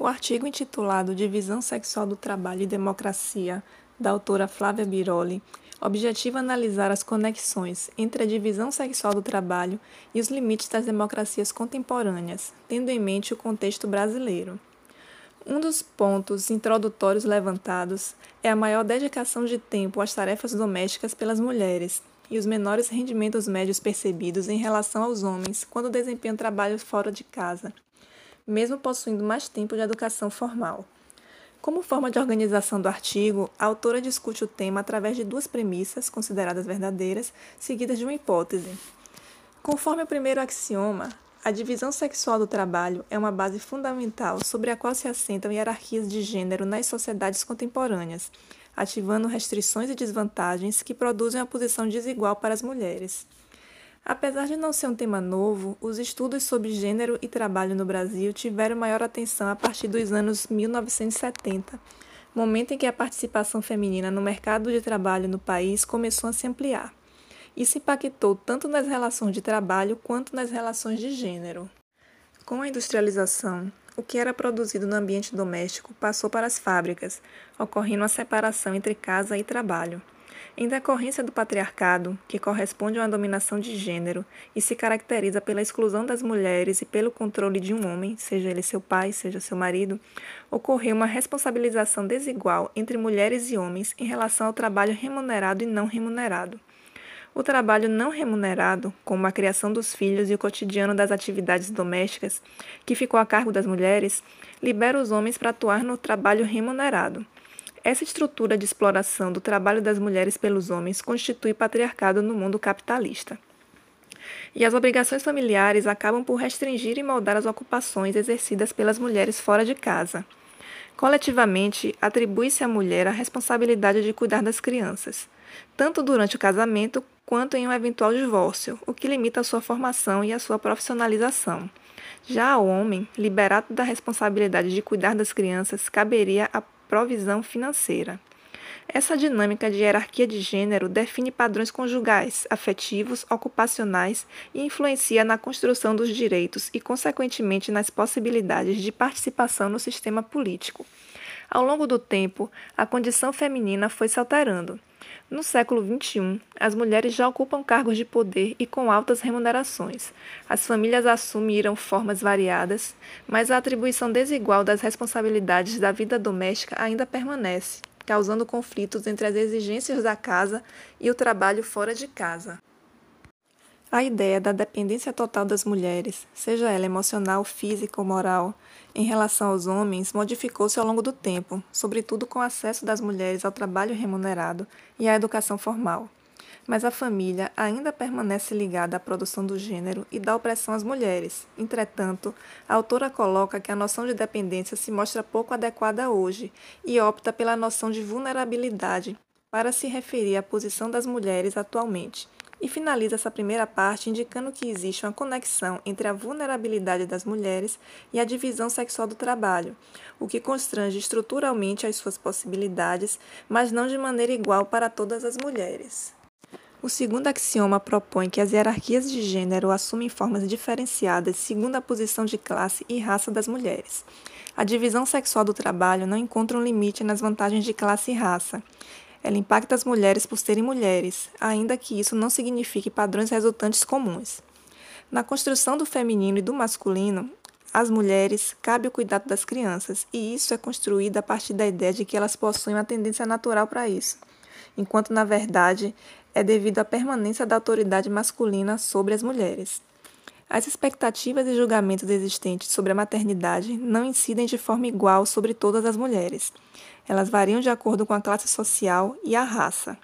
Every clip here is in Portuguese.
O artigo intitulado Divisão Sexual do Trabalho e Democracia, da autora Flávia Biroli, objetiva analisar as conexões entre a divisão sexual do trabalho e os limites das democracias contemporâneas, tendo em mente o contexto brasileiro. Um dos pontos introdutórios levantados é a maior dedicação de tempo às tarefas domésticas pelas mulheres e os menores rendimentos médios percebidos em relação aos homens quando desempenham trabalho fora de casa, mesmo possuindo mais tempo de educação formal. Como forma de organização do artigo, a autora discute o tema através de duas premissas consideradas verdadeiras, seguidas de uma hipótese. Conforme o primeiro axioma, a divisão sexual do trabalho é uma base fundamental sobre a qual se assentam hierarquias de gênero nas sociedades contemporâneas, ativando restrições e desvantagens que produzem uma posição desigual para as mulheres. Apesar de não ser um tema novo, os estudos sobre gênero e trabalho no Brasil tiveram maior atenção a partir dos anos 1970, momento em que a participação feminina no mercado de trabalho no país começou a se ampliar. Isso impactou tanto nas relações de trabalho quanto nas relações de gênero. Com a industrialização, o que era produzido no ambiente doméstico passou para as fábricas, ocorrendo a separação entre casa e trabalho. Em decorrência do patriarcado, que corresponde a uma dominação de gênero e se caracteriza pela exclusão das mulheres e pelo controle de um homem, seja ele seu pai, seja seu marido, ocorreu uma responsabilização desigual entre mulheres e homens em relação ao trabalho remunerado e não remunerado. O trabalho não remunerado, como a criação dos filhos e o cotidiano das atividades domésticas, que ficou a cargo das mulheres, libera os homens para atuar no trabalho remunerado essa estrutura de exploração do trabalho das mulheres pelos homens constitui patriarcado no mundo capitalista. E as obrigações familiares acabam por restringir e moldar as ocupações exercidas pelas mulheres fora de casa. Coletivamente, atribui-se à mulher a responsabilidade de cuidar das crianças, tanto durante o casamento quanto em um eventual divórcio, o que limita a sua formação e a sua profissionalização. Já ao homem, liberado da responsabilidade de cuidar das crianças, caberia a provisão financeira. Essa dinâmica de hierarquia de gênero define padrões conjugais, afetivos, ocupacionais e influencia na construção dos direitos e, consequentemente, nas possibilidades de participação no sistema político. Ao longo do tempo, a condição feminina foi se alterando. No século XXI, as mulheres já ocupam cargos de poder e com altas remunerações. As famílias assumiram formas variadas, mas a atribuição desigual das responsabilidades da vida doméstica ainda permanece, causando conflitos entre as exigências da casa e o trabalho fora de casa. A ideia da dependência total das mulheres, seja ela emocional, física ou moral, em relação aos homens modificou-se ao longo do tempo, sobretudo com o acesso das mulheres ao trabalho remunerado e à educação formal. Mas a família ainda permanece ligada à produção do gênero e da opressão às mulheres. Entretanto, a autora coloca que a noção de dependência se mostra pouco adequada hoje e opta pela noção de vulnerabilidade para se referir à posição das mulheres atualmente e finaliza essa primeira parte indicando que existe uma conexão entre a vulnerabilidade das mulheres e a divisão sexual do trabalho, o que constrange estruturalmente as suas possibilidades, mas não de maneira igual para todas as mulheres. O segundo axioma propõe que as hierarquias de gênero assumem formas diferenciadas segundo a posição de classe e raça das mulheres. A divisão sexual do trabalho não encontra um limite nas vantagens de classe e raça. Ela impacta as mulheres por serem mulheres, ainda que isso não signifique padrões resultantes comuns. Na construção do feminino e do masculino, às mulheres cabe o cuidado das crianças, e isso é construído a partir da ideia de que elas possuem uma tendência natural para isso, enquanto na verdade é devido à permanência da autoridade masculina sobre as mulheres. As expectativas e julgamentos existentes sobre a maternidade não incidem de forma igual sobre todas as mulheres. Elas variam de acordo com a classe social e a raça.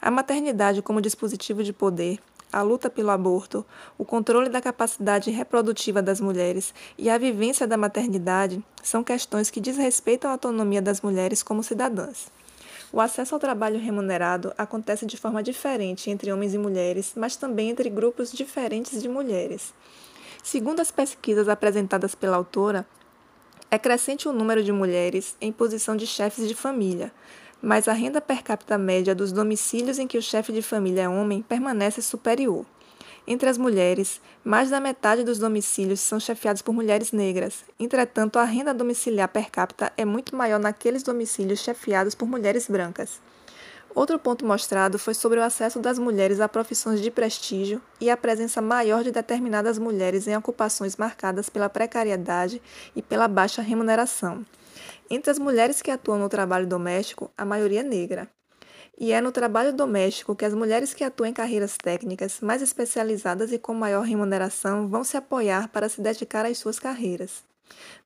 A maternidade como dispositivo de poder, a luta pelo aborto, o controle da capacidade reprodutiva das mulheres e a vivência da maternidade são questões que desrespeitam a autonomia das mulheres como cidadãs. O acesso ao trabalho remunerado acontece de forma diferente entre homens e mulheres, mas também entre grupos diferentes de mulheres. Segundo as pesquisas apresentadas pela autora, é crescente o número de mulheres em posição de chefes de família, mas a renda per capita média dos domicílios em que o chefe de família é homem permanece superior. Entre as mulheres, mais da metade dos domicílios são chefiados por mulheres negras. Entretanto, a renda domiciliar per capita é muito maior naqueles domicílios chefiados por mulheres brancas. Outro ponto mostrado foi sobre o acesso das mulheres a profissões de prestígio e a presença maior de determinadas mulheres em ocupações marcadas pela precariedade e pela baixa remuneração. Entre as mulheres que atuam no trabalho doméstico, a maioria é negra. E é no trabalho doméstico que as mulheres que atuam em carreiras técnicas mais especializadas e com maior remuneração vão se apoiar para se dedicar às suas carreiras.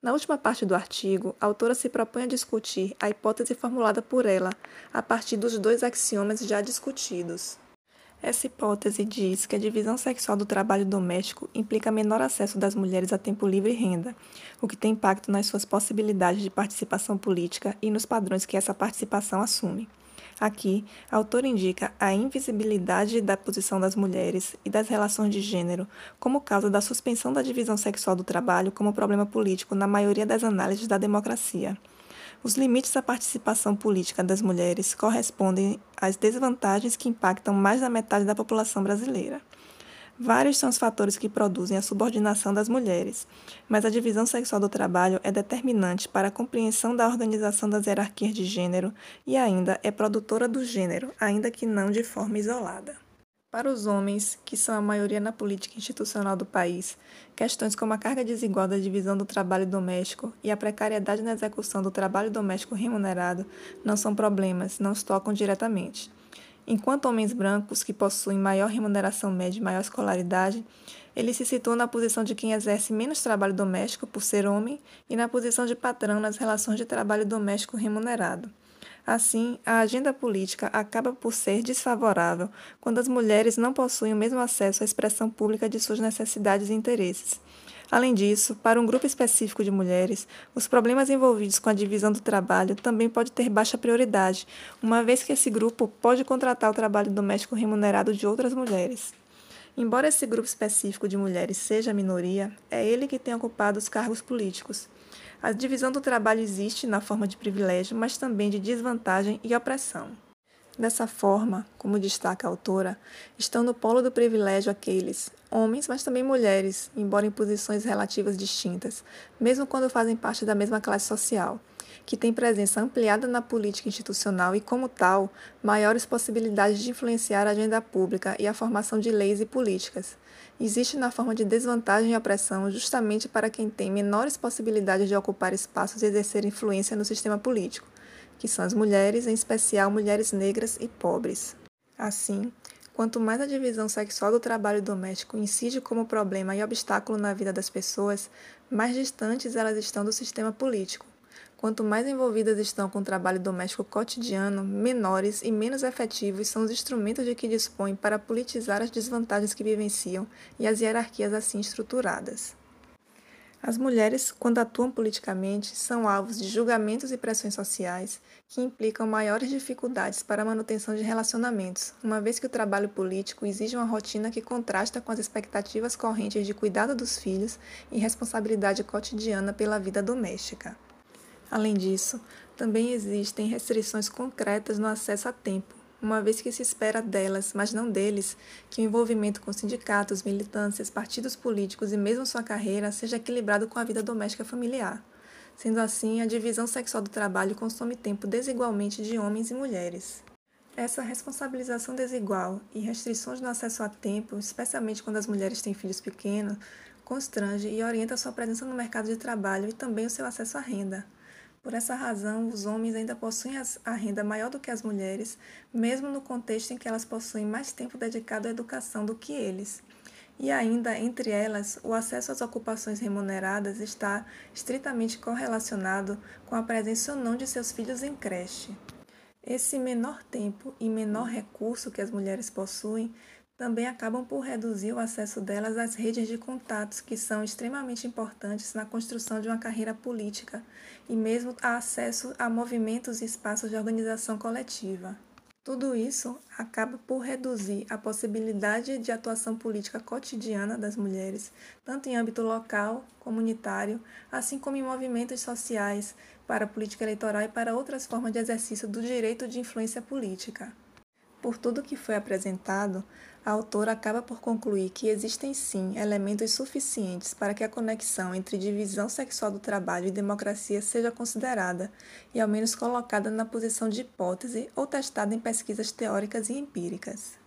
Na última parte do artigo, a autora se propõe a discutir a hipótese formulada por ela, a partir dos dois axiomas já discutidos. Essa hipótese diz que a divisão sexual do trabalho doméstico implica menor acesso das mulheres a tempo livre e renda, o que tem impacto nas suas possibilidades de participação política e nos padrões que essa participação assume. Aqui, a autora indica a invisibilidade da posição das mulheres e das relações de gênero como causa da suspensão da divisão sexual do trabalho como problema político na maioria das análises da democracia. Os limites da participação política das mulheres correspondem às desvantagens que impactam mais da metade da população brasileira. Vários são os fatores que produzem a subordinação das mulheres, mas a divisão sexual do trabalho é determinante para a compreensão da organização das hierarquias de gênero e ainda é produtora do gênero, ainda que não de forma isolada. Para os homens, que são a maioria na política institucional do país, questões como a carga desigual da divisão do trabalho doméstico e a precariedade na execução do trabalho doméstico remunerado não são problemas, não os tocam diretamente. Enquanto homens brancos, que possuem maior remuneração média e maior escolaridade, eles se situam na posição de quem exerce menos trabalho doméstico por ser homem e na posição de patrão nas relações de trabalho doméstico remunerado. Assim, a agenda política acaba por ser desfavorável quando as mulheres não possuem o mesmo acesso à expressão pública de suas necessidades e interesses. Além disso, para um grupo específico de mulheres, os problemas envolvidos com a divisão do trabalho também pode ter baixa prioridade, uma vez que esse grupo pode contratar o trabalho doméstico remunerado de outras mulheres. Embora esse grupo específico de mulheres seja a minoria, é ele que tem ocupado os cargos políticos. A divisão do trabalho existe na forma de privilégio, mas também de desvantagem e opressão. Dessa forma, como destaca a autora, estão no polo do privilégio aqueles, homens, mas também mulheres, embora em posições relativas distintas, mesmo quando fazem parte da mesma classe social, que têm presença ampliada na política institucional e, como tal, maiores possibilidades de influenciar a agenda pública e a formação de leis e políticas. Existe na forma de desvantagem e opressão justamente para quem tem menores possibilidades de ocupar espaços e exercer influência no sistema político que são as mulheres, em especial mulheres negras e pobres. Assim, quanto mais a divisão sexual do trabalho doméstico incide como problema e obstáculo na vida das pessoas, mais distantes elas estão do sistema político. Quanto mais envolvidas estão com o trabalho doméstico cotidiano, menores e menos efetivos são os instrumentos de que dispõem para politizar as desvantagens que vivenciam e as hierarquias assim estruturadas. As mulheres, quando atuam politicamente, são alvos de julgamentos e pressões sociais que implicam maiores dificuldades para a manutenção de relacionamentos, uma vez que o trabalho político exige uma rotina que contrasta com as expectativas correntes de cuidado dos filhos e responsabilidade cotidiana pela vida doméstica. Além disso, também existem restrições concretas no acesso a tempo, uma vez que se espera delas, mas não deles, que o envolvimento com sindicatos, militâncias, partidos políticos e mesmo sua carreira seja equilibrado com a vida doméstica familiar. Sendo assim, a divisão sexual do trabalho consome tempo desigualmente de homens e mulheres. Essa responsabilização desigual e restrições no acesso a tempo, especialmente quando as mulheres têm filhos pequenos, constrange e orienta sua presença no mercado de trabalho e também o seu acesso à renda. Por essa razão, os homens ainda possuem a renda maior do que as mulheres, mesmo no contexto em que elas possuem mais tempo dedicado à educação do que eles. E ainda, entre elas, o acesso às ocupações remuneradas está estritamente correlacionado com a presença ou não de seus filhos em creche. Esse menor tempo e menor recurso que as mulheres possuem também acabam por reduzir o acesso delas às redes de contatos, que são extremamente importantes na construção de uma carreira política e mesmo a acesso a movimentos e espaços de organização coletiva. Tudo isso acaba por reduzir a possibilidade de atuação política cotidiana das mulheres, tanto em âmbito local, comunitário, assim como em movimentos sociais, para a política eleitoral e para outras formas de exercício do direito de influência política. Por tudo que foi apresentado, a autora acaba por concluir que existem sim elementos suficientes para que a conexão entre divisão sexual do trabalho e democracia seja considerada e ao menos colocada na posição de hipótese ou testada em pesquisas teóricas e empíricas.